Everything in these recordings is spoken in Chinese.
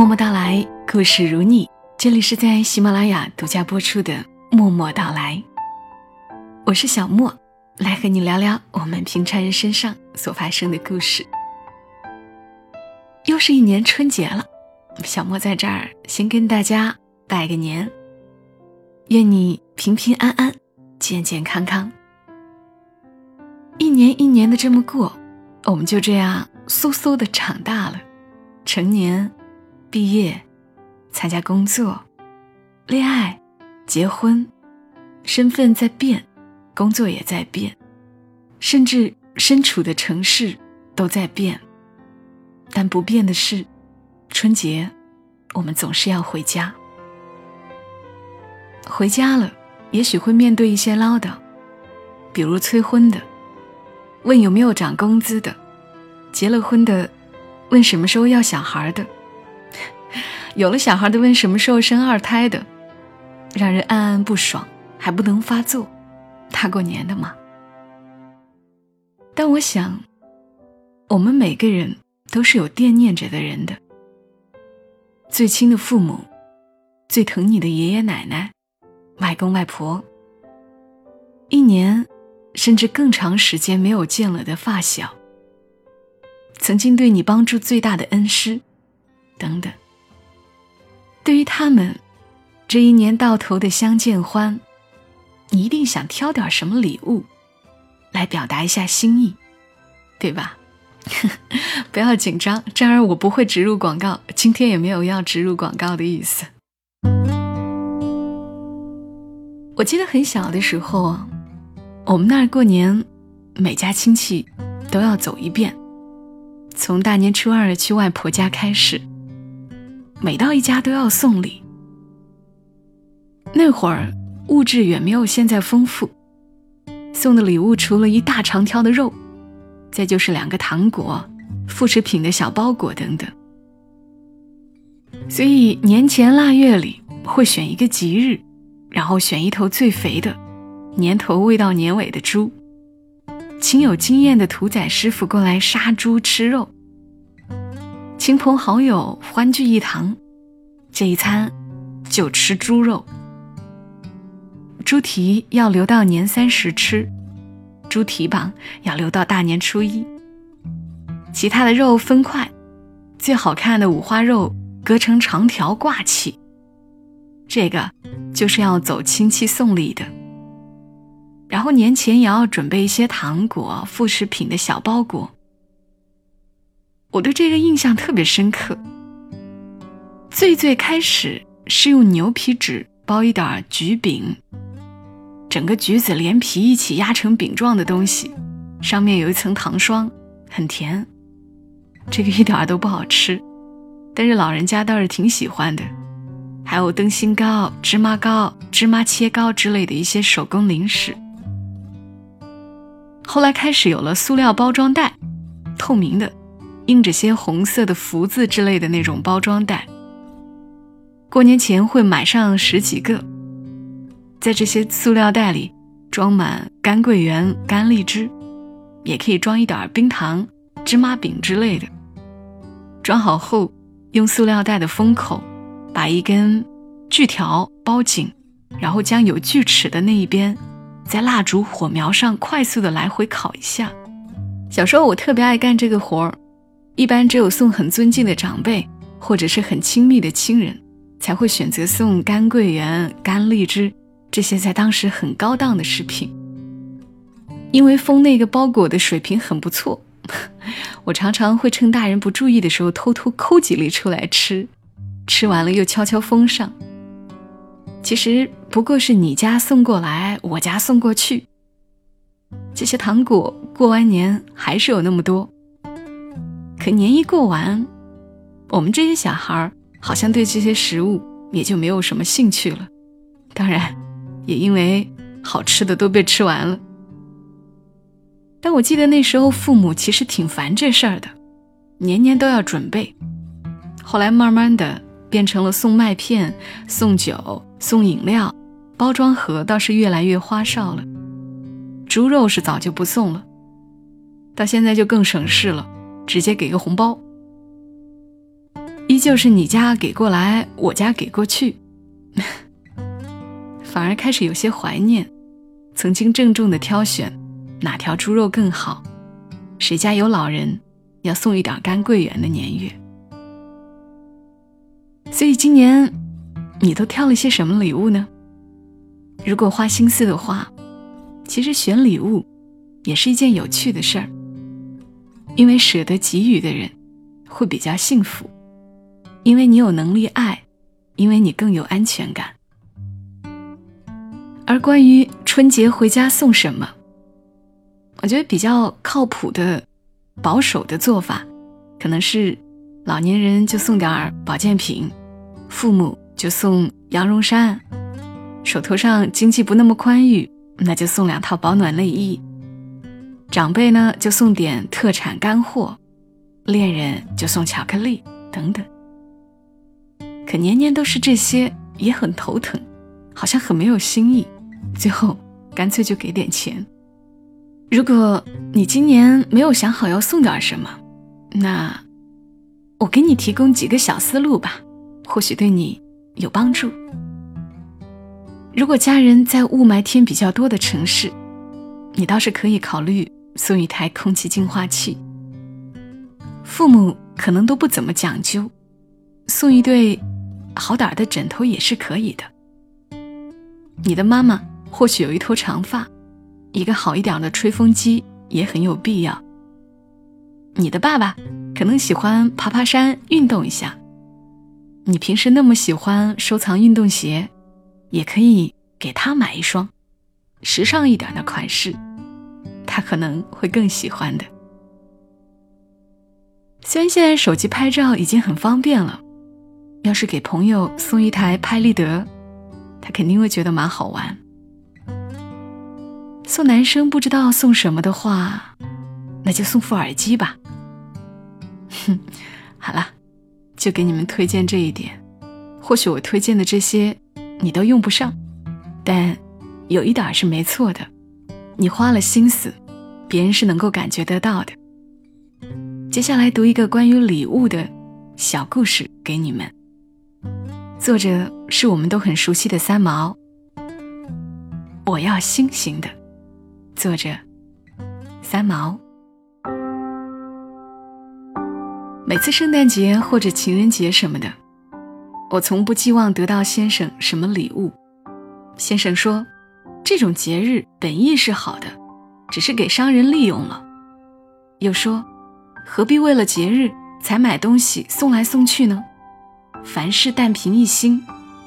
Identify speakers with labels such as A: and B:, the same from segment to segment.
A: 默默到来，故事如你。这里是在喜马拉雅独家播出的《默默到来》，我是小莫，来和你聊聊我们平常人身上所发生的故事。又是一年春节了，小莫在这儿先跟大家拜个年，愿你平平安安、健健康康。一年一年的这么过，我们就这样嗖嗖的长大了，成年。毕业，参加工作，恋爱，结婚，身份在变，工作也在变，甚至身处的城市都在变。但不变的是，春节，我们总是要回家。回家了，也许会面对一些唠叨，比如催婚的，问有没有涨工资的；结了婚的，问什么时候要小孩的。有了小孩的问什么时候生二胎的，让人暗暗不爽，还不能发作，大过年的嘛。但我想，我们每个人都是有惦念着的人的，最亲的父母，最疼你的爷爷奶奶、外公外婆，一年甚至更长时间没有见了的发小，曾经对你帮助最大的恩师，等等。对于他们，这一年到头的相见欢，你一定想挑点什么礼物，来表达一下心意，对吧？不要紧张，这儿我不会植入广告，今天也没有要植入广告的意思。我记得很小的时候，我们那儿过年，每家亲戚都要走一遍，从大年初二去外婆家开始。每到一家都要送礼。那会儿物质远没有现在丰富，送的礼物除了一大长条的肉，再就是两个糖果、副食品的小包裹等等。所以年前腊月里会选一个吉日，然后选一头最肥的，年头未到年尾的猪，请有经验的屠宰师傅过来杀猪吃肉。亲朋好友欢聚一堂，这一餐就吃猪肉。猪蹄要留到年三十吃，猪蹄膀要留到大年初一。其他的肉分块，最好看的五花肉割成长条挂起。这个就是要走亲戚送礼的。然后年前也要准备一些糖果、副食品的小包裹。我对这个印象特别深刻。最最开始是用牛皮纸包一点橘饼，整个橘子连皮一起压成饼状的东西，上面有一层糖霜，很甜。这个一点都不好吃，但是老人家倒是挺喜欢的。还有灯芯糕、芝麻糕、芝麻切糕之类的一些手工零食。后来开始有了塑料包装袋，透明的。印着些红色的福字之类的那种包装袋，过年前会买上十几个，在这些塑料袋里装满干桂圆、干荔枝，也可以装一点冰糖、芝麻饼之类的。装好后，用塑料袋的封口把一根锯条包紧，然后将有锯齿的那一边在蜡烛火苗上快速的来回烤一下。小时候我特别爱干这个活儿。一般只有送很尊敬的长辈或者是很亲密的亲人，才会选择送干桂圆、干荔枝这些在当时很高档的食品。因为封那个包裹的水平很不错，我常常会趁大人不注意的时候偷偷抠几粒出来吃，吃完了又悄悄封上。其实不过是你家送过来，我家送过去。这些糖果过完年还是有那么多。可年一过完，我们这些小孩好像对这些食物也就没有什么兴趣了。当然，也因为好吃的都被吃完了。但我记得那时候父母其实挺烦这事儿的，年年都要准备。后来慢慢的变成了送麦片、送酒、送饮料，包装盒倒是越来越花哨了。猪肉是早就不送了，到现在就更省事了。直接给个红包。依旧是你家给过来，我家给过去，反而开始有些怀念曾经郑重的挑选哪条猪肉更好，谁家有老人要送一点干桂圆的年月。所以今年你都挑了些什么礼物呢？如果花心思的话，其实选礼物也是一件有趣的事儿，因为舍得给予的人会比较幸福。因为你有能力爱，因为你更有安全感。而关于春节回家送什么，我觉得比较靠谱的、保守的做法，可能是老年人就送点保健品，父母就送羊绒衫，手头上经济不那么宽裕，那就送两套保暖内衣。长辈呢就送点特产干货，恋人就送巧克力等等。可年年都是这些，也很头疼，好像很没有新意。最后干脆就给点钱。如果你今年没有想好要送点什么，那我给你提供几个小思路吧，或许对你有帮助。如果家人在雾霾天比较多的城市，你倒是可以考虑送一台空气净化器。父母可能都不怎么讲究，送一对。好点儿的枕头也是可以的。你的妈妈或许有一头长发，一个好一点的吹风机也很有必要。你的爸爸可能喜欢爬爬山、运动一下，你平时那么喜欢收藏运动鞋，也可以给他买一双，时尚一点的款式，可能会更喜欢的。虽然现在手机拍照已经很方便了。要是给朋友送一台拍立得，他肯定会觉得蛮好玩。送男生不知道送什么的话，那就送副耳机吧。哼，好了，就给你们推荐这一点。或许我推荐的这些你都用不上，但有一点是没错的，你花了心思，别人是能够感觉得到的。接下来读一个关于礼物的小故事给你们。作者是我们都很熟悉的三毛。我要星星的，作者三毛。每次圣诞节或者情人节什么的，我从不寄望得到先生什么礼物。先生说，这种节日本意是好的，只是给商人利用了。又说，何必为了节日才买东西送来送去呢？凡事但凭一心，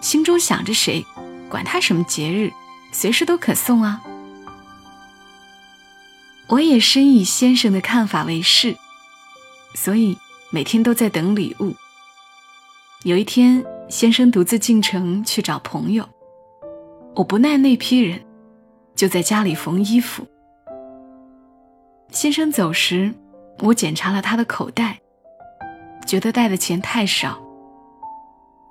A: 心中想着谁，管他什么节日，随时都可送啊。我也深以先生的看法为是，所以每天都在等礼物。有一天，先生独自进城去找朋友，我不耐那批人，就在家里缝衣服。先生走时，我检查了他的口袋，觉得带的钱太少。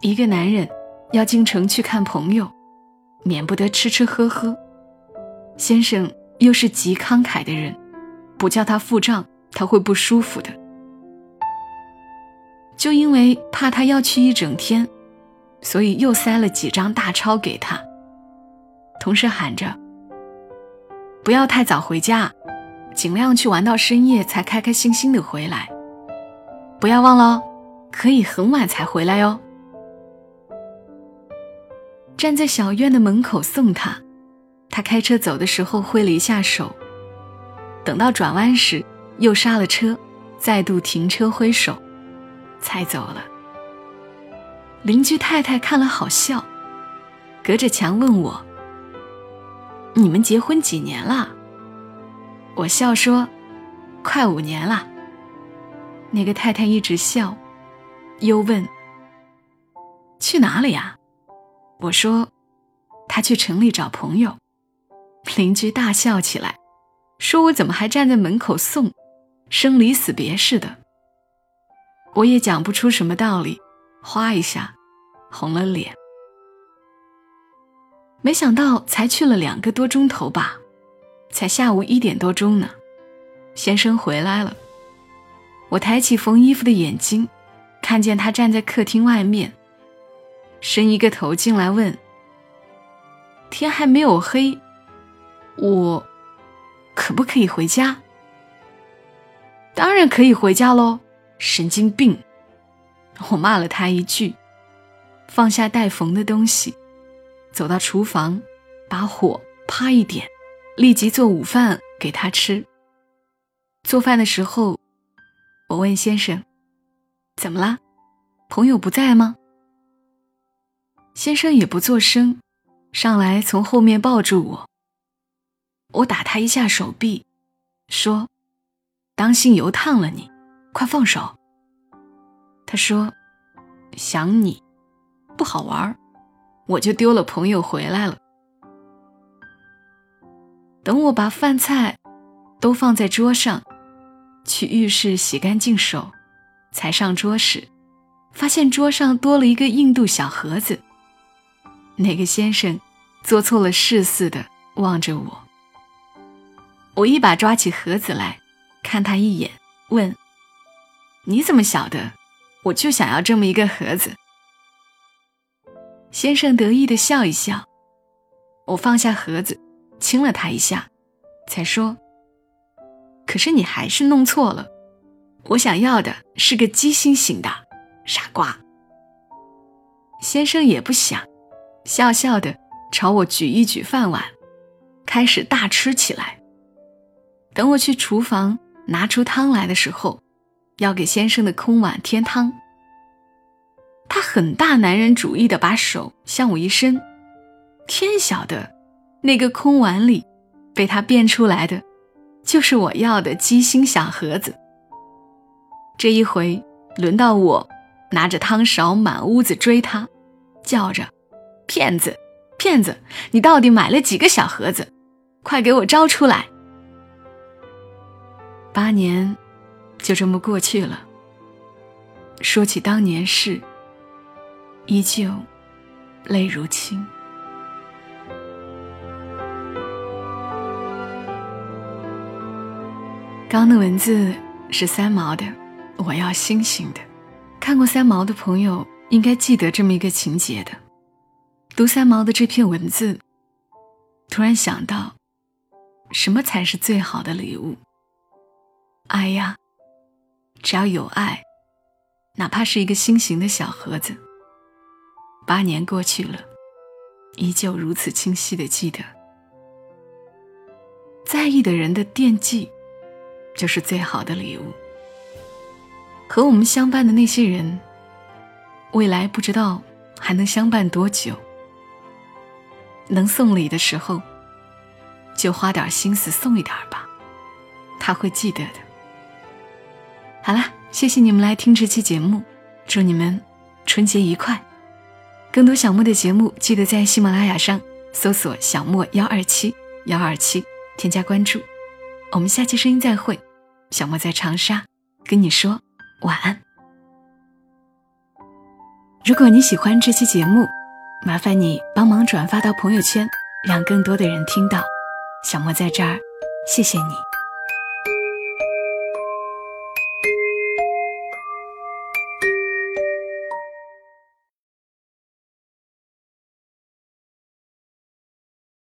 A: 一个男人要进城去看朋友，免不得吃吃喝喝。先生又是极慷慨的人，不叫他付账，他会不舒服的。就因为怕他要去一整天，所以又塞了几张大钞给他，同时喊着：“不要太早回家，尽量去玩到深夜才开开心心的回来。不要忘了，可以很晚才回来哟。”站在小院的门口送他，他开车走的时候挥了一下手，等到转弯时又刹了车，再度停车挥手，才走了。邻居太太看了好笑，隔着墙问我：“你们结婚几年了？”我笑说：“快五年了。”那个太太一直笑，又问：“去哪里呀？”我说：“他去城里找朋友。”邻居大笑起来，说：“我怎么还站在门口送，生离死别似的？”我也讲不出什么道理，哗一下红了脸。没想到才去了两个多钟头吧，才下午一点多钟呢，先生回来了。我抬起缝衣服的眼睛，看见他站在客厅外面，伸一个头进来问：“天还没有黑，我可不可以回家？”“当然可以回家喽，神经病！”我骂了他一句，放下待缝的东西，走到厨房，把火啪一点，立即做午饭给他吃。做饭的时候，我问先生：“怎么啦？朋友不在吗？”先生也不作声，上来从后面抱住我。我打他一下手臂，说：“当心油烫了你，快放手。”他说：“想你，不好玩我就丢了朋友回来了。”等我把饭菜都放在桌上。去浴室洗干净手，才上桌时，发现桌上多了一个印度小盒子。那个先生做错了事似的望着我。我一把抓起盒子来，看他一眼，问：“你怎么晓得？我就想要这么一个盒子。”先生得意的笑一笑。我放下盒子，亲了他一下，才说。可是你还是弄错了，我想要的是个鸡心型的，傻瓜。先生也不想，笑笑的朝我举一举饭碗，开始大吃起来。等我去厨房拿出汤来的时候，要给先生的空碗添汤，他很大男人主义的把手向我一伸，天晓得，那个空碗里被他变出来的。就是我要的鸡心小盒子。这一回轮到我拿着汤勺满屋子追他，叫着：“骗子，骗子！你到底买了几个小盒子？快给我招出来！”八年就这么过去了。说起当年事，依旧泪如倾。刚的文字是三毛的，我要星星的。看过三毛的朋友应该记得这么一个情节的。读三毛的这篇文字，突然想到，什么才是最好的礼物？爱呀！只要有爱，哪怕是一个心形的小盒子。八年过去了，依旧如此清晰的记得，在意的人的惦记。就是最好的礼物。和我们相伴的那些人，未来不知道还能相伴多久。能送礼的时候，就花点心思送一点吧，他会记得的。好啦，谢谢你们来听这期节目，祝你们春节愉快。更多小莫的节目，记得在喜马拉雅上搜索“小莫幺二七幺二七”，添加关注。我们下期声音再会。小莫在长沙跟你说晚安。如果你喜欢这期节目，麻烦你帮忙转发到朋友圈，让更多的人听到。小莫在这儿，谢谢你。